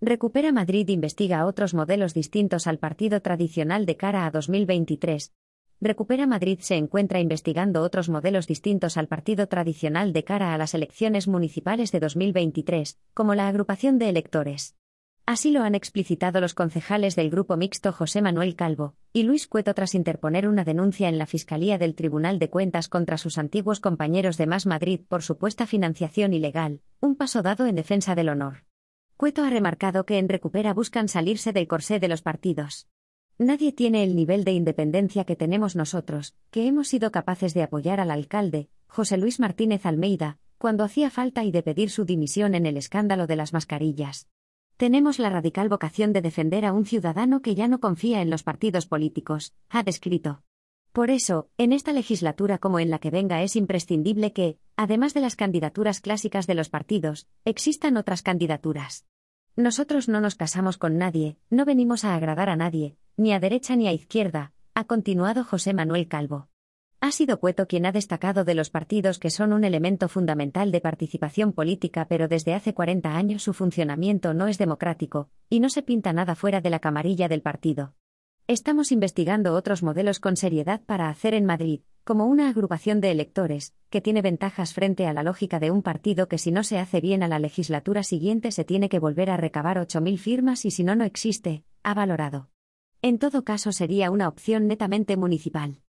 Recupera Madrid investiga otros modelos distintos al partido tradicional de cara a 2023. Recupera Madrid se encuentra investigando otros modelos distintos al partido tradicional de cara a las elecciones municipales de 2023, como la agrupación de electores. Así lo han explicitado los concejales del grupo mixto José Manuel Calvo y Luis Cueto tras interponer una denuncia en la Fiscalía del Tribunal de Cuentas contra sus antiguos compañeros de Más Madrid por supuesta financiación ilegal, un paso dado en defensa del honor. Cueto ha remarcado que en Recupera buscan salirse del corsé de los partidos. Nadie tiene el nivel de independencia que tenemos nosotros, que hemos sido capaces de apoyar al alcalde, José Luis Martínez Almeida, cuando hacía falta y de pedir su dimisión en el escándalo de las mascarillas. Tenemos la radical vocación de defender a un ciudadano que ya no confía en los partidos políticos, ha descrito. Por eso, en esta legislatura como en la que venga es imprescindible que, además de las candidaturas clásicas de los partidos, existan otras candidaturas. Nosotros no nos casamos con nadie, no venimos a agradar a nadie, ni a derecha ni a izquierda, ha continuado José Manuel Calvo. Ha sido Cueto quien ha destacado de los partidos que son un elemento fundamental de participación política, pero desde hace 40 años su funcionamiento no es democrático, y no se pinta nada fuera de la camarilla del partido. Estamos investigando otros modelos con seriedad para hacer en Madrid, como una agrupación de electores, que tiene ventajas frente a la lógica de un partido que si no se hace bien a la legislatura siguiente se tiene que volver a recabar 8.000 firmas y si no no existe, ha valorado. En todo caso sería una opción netamente municipal.